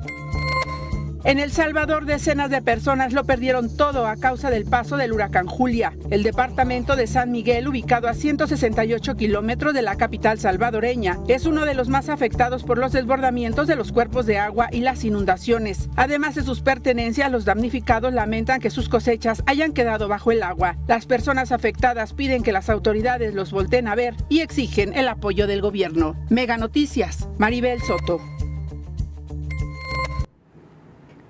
En El Salvador, decenas de personas lo perdieron todo a causa del paso del huracán Julia. El departamento de San Miguel, ubicado a 168 kilómetros de la capital salvadoreña, es uno de los más afectados por los desbordamientos de los cuerpos de agua y las inundaciones. Además de sus pertenencias, los damnificados lamentan que sus cosechas hayan quedado bajo el agua. Las personas afectadas piden que las autoridades los volteen a ver y exigen el apoyo del gobierno. Mega Noticias, Maribel Soto.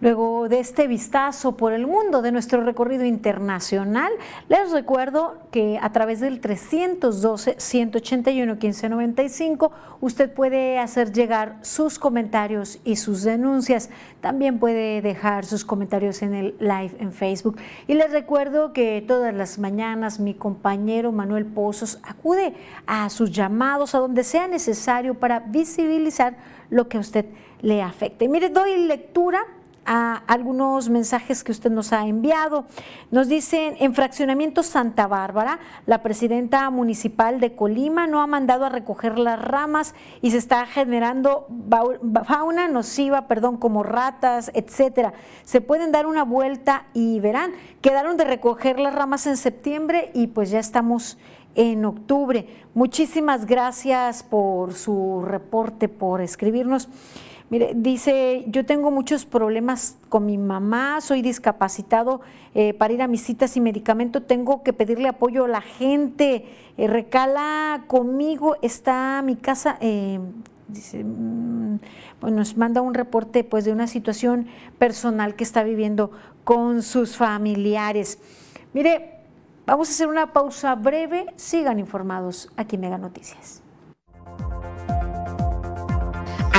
Luego de este vistazo por el mundo de nuestro recorrido internacional, les recuerdo que a través del 312-181-1595 usted puede hacer llegar sus comentarios y sus denuncias. También puede dejar sus comentarios en el live en Facebook. Y les recuerdo que todas las mañanas mi compañero Manuel Pozos acude a sus llamados a donde sea necesario para visibilizar lo que a usted le afecte. Mire, doy lectura a algunos mensajes que usted nos ha enviado. Nos dicen, en Fraccionamiento Santa Bárbara, la presidenta municipal de Colima no ha mandado a recoger las ramas y se está generando fauna nociva, perdón, como ratas, etcétera. Se pueden dar una vuelta y verán, quedaron de recoger las ramas en septiembre y pues ya estamos en octubre. Muchísimas gracias por su reporte, por escribirnos. Mire, dice, yo tengo muchos problemas con mi mamá, soy discapacitado eh, para ir a mis citas y medicamento, tengo que pedirle apoyo a la gente, eh, recala conmigo, está mi casa, eh, dice, mm, bueno, nos manda un reporte pues de una situación personal que está viviendo con sus familiares. Mire, vamos a hacer una pausa breve, sigan informados aquí en Mega Noticias.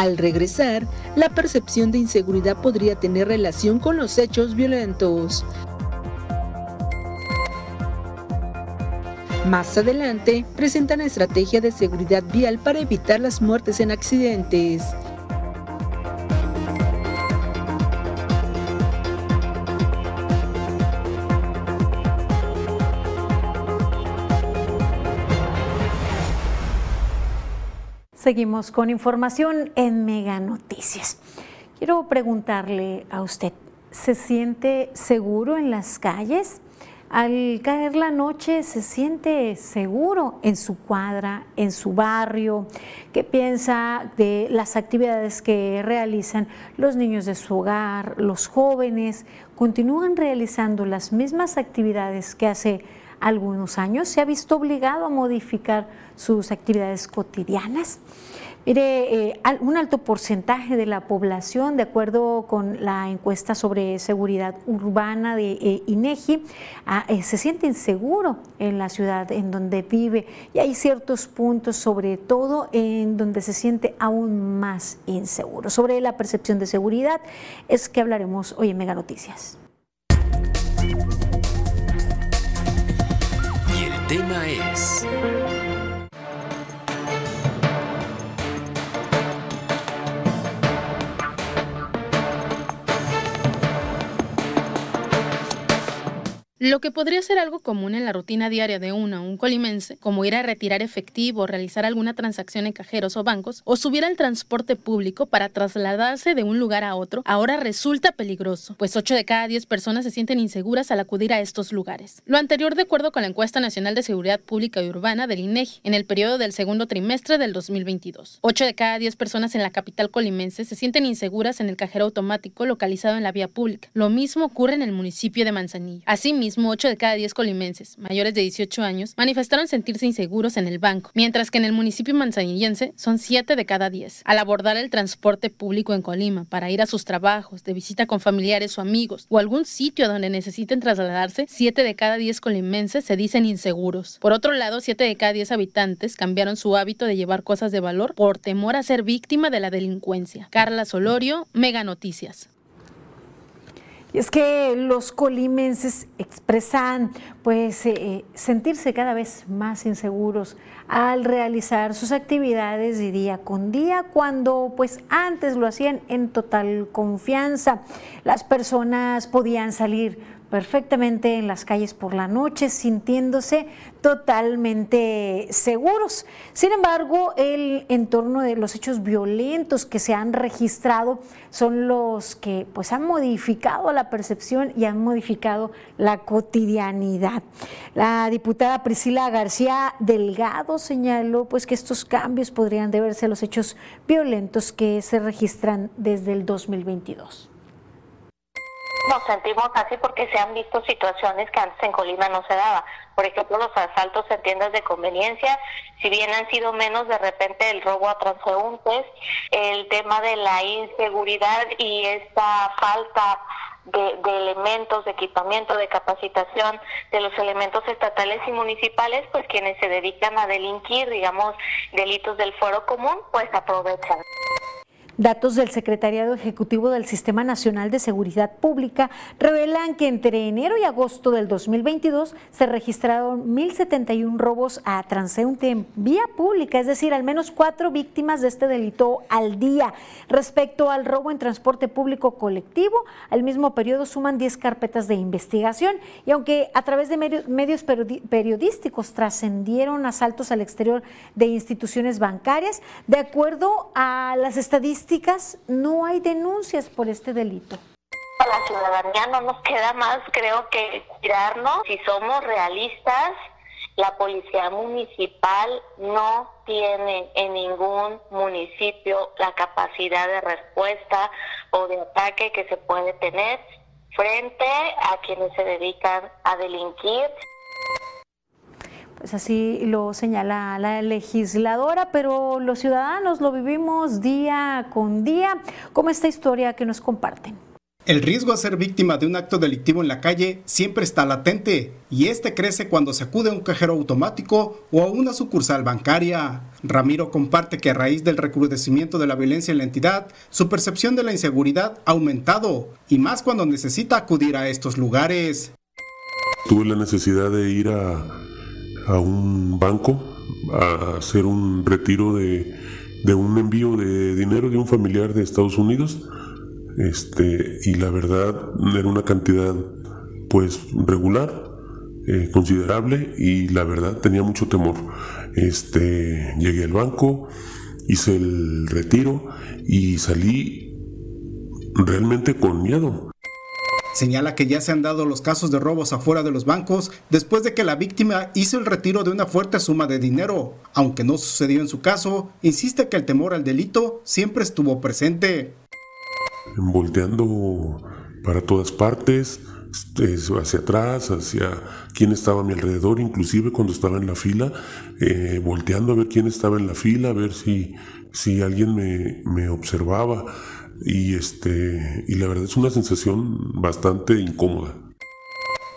Al regresar, la percepción de inseguridad podría tener relación con los hechos violentos. Más adelante, presentan estrategia de seguridad vial para evitar las muertes en accidentes. Seguimos con información en Mega Noticias. Quiero preguntarle a usted, ¿se siente seguro en las calles? Al caer la noche, ¿se siente seguro en su cuadra, en su barrio? ¿Qué piensa de las actividades que realizan los niños de su hogar, los jóvenes? ¿Continúan realizando las mismas actividades que hace algunos años? ¿Se ha visto obligado a modificar sus actividades cotidianas? Mire, eh, un alto porcentaje de la población, de acuerdo con la encuesta sobre seguridad urbana de eh, INEGI, ah, eh, se siente inseguro en la ciudad en donde vive y hay ciertos puntos, sobre todo, en donde se siente aún más inseguro. Sobre la percepción de seguridad es que hablaremos hoy en Mega Noticias. Tema es... Lo que podría ser algo común en la rutina diaria de uno un colimense, como ir a retirar efectivo, realizar alguna transacción en cajeros o bancos, o subir al transporte público para trasladarse de un lugar a otro, ahora resulta peligroso, pues 8 de cada 10 personas se sienten inseguras al acudir a estos lugares. Lo anterior de acuerdo con la encuesta nacional de seguridad pública y urbana del INEGI en el periodo del segundo trimestre del 2022. 8 de cada 10 personas en la capital colimense se sienten inseguras en el cajero automático localizado en la vía pública. Lo mismo ocurre en el municipio de Manzanillo. Asimismo, 8 de cada 10 colimenses mayores de 18 años manifestaron sentirse inseguros en el banco, mientras que en el municipio manzanillense son 7 de cada 10. Al abordar el transporte público en Colima para ir a sus trabajos, de visita con familiares o amigos o algún sitio donde necesiten trasladarse, 7 de cada 10 colimenses se dicen inseguros. Por otro lado, 7 de cada 10 habitantes cambiaron su hábito de llevar cosas de valor por temor a ser víctima de la delincuencia. Carla Solorio, Mega Noticias. Y es que los colimenses expresan pues eh, sentirse cada vez más inseguros al realizar sus actividades de día con día cuando pues antes lo hacían en total confianza. Las personas podían salir perfectamente en las calles por la noche, sintiéndose totalmente seguros. Sin embargo, el entorno de los hechos violentos que se han registrado son los que pues han modificado la percepción y han modificado la cotidianidad. La diputada Priscila García Delgado señaló pues que estos cambios podrían deberse a los hechos violentos que se registran desde el 2022 nos sentimos así porque se han visto situaciones que antes en Colima no se daba. Por ejemplo, los asaltos en tiendas de conveniencia, si bien han sido menos de repente el robo a transeúntes, el tema de la inseguridad y esta falta de, de, elementos, de equipamiento, de capacitación de los elementos estatales y municipales, pues quienes se dedican a delinquir, digamos, delitos del fuero común, pues aprovechan. Datos del Secretariado Ejecutivo del Sistema Nacional de Seguridad Pública revelan que entre enero y agosto del 2022 se registraron 1.071 robos a transeúnte en vía pública, es decir, al menos cuatro víctimas de este delito al día. Respecto al robo en transporte público colectivo, al mismo periodo suman 10 carpetas de investigación y aunque a través de medios periodísticos trascendieron asaltos al exterior de instituciones bancarias, de acuerdo a las estadísticas, no hay denuncias por este delito. A la ciudadanía no nos queda más, creo que tirarnos. Si somos realistas, la policía municipal no tiene en ningún municipio la capacidad de respuesta o de ataque que se puede tener frente a quienes se dedican a delinquir. Pues así lo señala la legisladora, pero los ciudadanos lo vivimos día con día, como esta historia que nos comparten. El riesgo a ser víctima de un acto delictivo en la calle siempre está latente y este crece cuando se acude a un cajero automático o a una sucursal bancaria. Ramiro comparte que a raíz del recrudecimiento de la violencia en la entidad, su percepción de la inseguridad ha aumentado y más cuando necesita acudir a estos lugares. Tuve la necesidad de ir a a un banco a hacer un retiro de, un envío de dinero de un familiar de Estados Unidos. Este, y la verdad era una cantidad pues regular, eh, considerable y la verdad tenía mucho temor. Este, llegué al banco, hice el retiro y salí realmente con miedo. Señala que ya se han dado los casos de robos afuera de los bancos después de que la víctima hizo el retiro de una fuerte suma de dinero. Aunque no sucedió en su caso, insiste que el temor al delito siempre estuvo presente. Volteando para todas partes, este, hacia atrás, hacia quién estaba a mi alrededor, inclusive cuando estaba en la fila, eh, volteando a ver quién estaba en la fila, a ver si, si alguien me, me observaba. Y, este, y la verdad es una sensación bastante incómoda.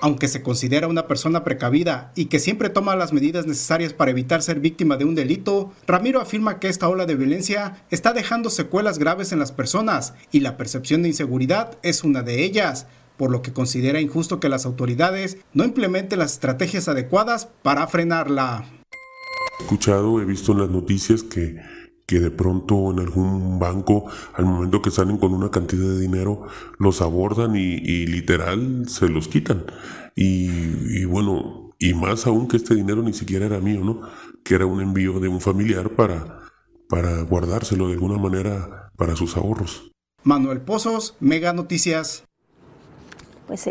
Aunque se considera una persona precavida y que siempre toma las medidas necesarias para evitar ser víctima de un delito, Ramiro afirma que esta ola de violencia está dejando secuelas graves en las personas y la percepción de inseguridad es una de ellas, por lo que considera injusto que las autoridades no implementen las estrategias adecuadas para frenarla. He escuchado, he visto en las noticias que que de pronto en algún banco, al momento que salen con una cantidad de dinero, los abordan y, literal se los quitan. Y, bueno, y más aún que este dinero ni siquiera era mío, ¿no? Que era un envío de un familiar para, para guardárselo de alguna manera para sus ahorros. Manuel Pozos, Mega Noticias. Pues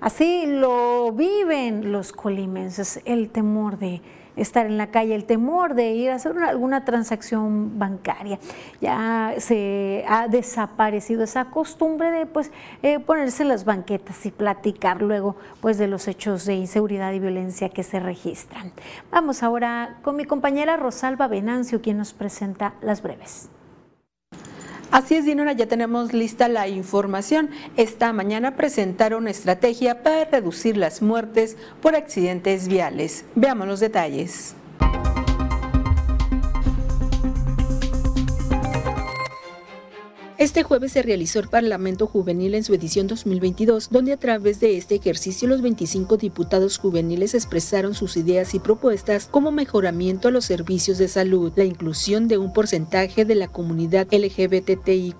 así lo viven los colimenses, el temor de estar en la calle, el temor de ir a hacer alguna transacción bancaria. Ya se ha desaparecido esa costumbre de pues eh, ponerse las banquetas y platicar luego pues de los hechos de inseguridad y violencia que se registran. Vamos ahora con mi compañera Rosalba Venancio, quien nos presenta las breves. Así es, Dinora, ya tenemos lista la información. Esta mañana presentaron estrategia para reducir las muertes por accidentes viales. Veamos los detalles. Este jueves se realizó el Parlamento Juvenil en su edición 2022, donde a través de este ejercicio los 25 diputados juveniles expresaron sus ideas y propuestas como mejoramiento a los servicios de salud, la inclusión de un porcentaje de la comunidad LGBTIQ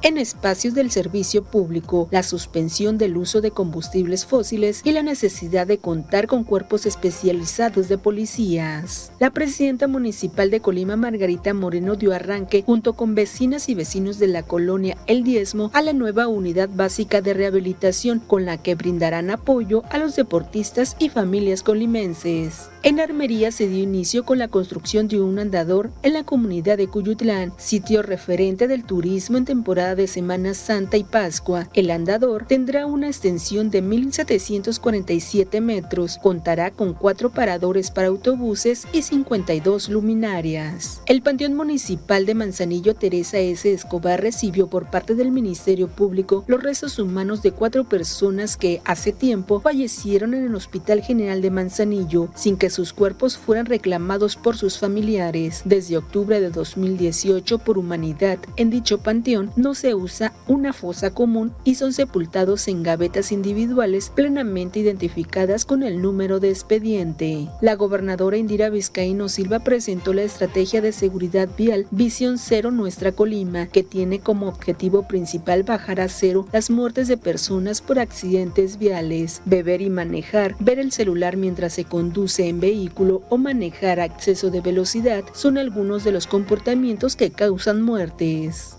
en espacios del servicio público, la suspensión del uso de combustibles fósiles y la necesidad de contar con cuerpos especializados de policías. La presidenta municipal de Colima, Margarita Moreno, dio arranque junto con vecinas y vecinos de la colonia El Diezmo a la nueva unidad básica de rehabilitación con la que brindarán apoyo a los deportistas y familias colimenses. En Armería se dio inicio con la construcción de un andador en la comunidad de Cuyutlán, sitio referente del turismo en temporada de Semana Santa y Pascua. El andador tendrá una extensión de 1.747 metros, contará con cuatro paradores para autobuses y 52 luminarias. El Panteón Municipal de Manzanillo Teresa S. Escobar recibió por parte del Ministerio Público los restos humanos de cuatro personas que hace tiempo fallecieron en el Hospital General de Manzanillo sin que sus cuerpos fueran reclamados por sus familiares. Desde octubre de 2018, por humanidad, en dicho panteón no se usa una fosa común y son sepultados en gavetas individuales plenamente identificadas con el número de expediente. La gobernadora Indira Vizcaíno Silva presentó la estrategia de seguridad vial Visión Cero Nuestra Colima, que tiene como objetivo principal bajar a cero las muertes de personas por accidentes viales, beber y manejar, ver el celular mientras se conduce en vehículo o manejar a exceso de velocidad son algunos de los comportamientos que causan muertes.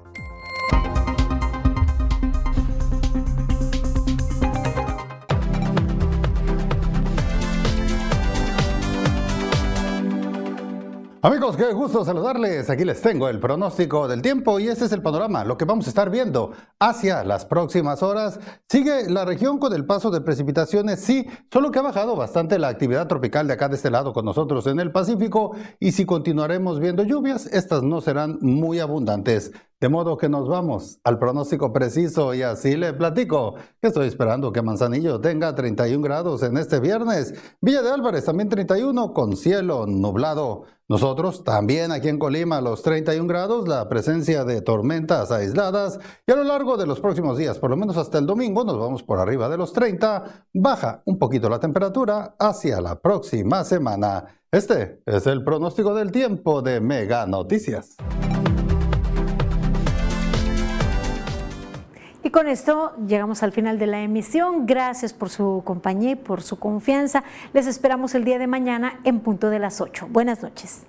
Amigos, qué gusto saludarles. Aquí les tengo el pronóstico del tiempo y este es el panorama, lo que vamos a estar viendo hacia las próximas horas. Sigue la región con el paso de precipitaciones, sí, solo que ha bajado bastante la actividad tropical de acá de este lado con nosotros en el Pacífico y si continuaremos viendo lluvias, estas no serán muy abundantes. De modo que nos vamos al pronóstico preciso y así le platico estoy esperando que Manzanillo tenga 31 grados en este viernes. Villa de Álvarez también 31 con cielo nublado. Nosotros también aquí en Colima los 31 grados, la presencia de tormentas aisladas y a lo largo de los próximos días, por lo menos hasta el domingo, nos vamos por arriba de los 30, baja un poquito la temperatura hacia la próxima semana. Este es el pronóstico del tiempo de Mega Noticias. Y con esto llegamos al final de la emisión. Gracias por su compañía y por su confianza. Les esperamos el día de mañana en punto de las 8. Buenas noches.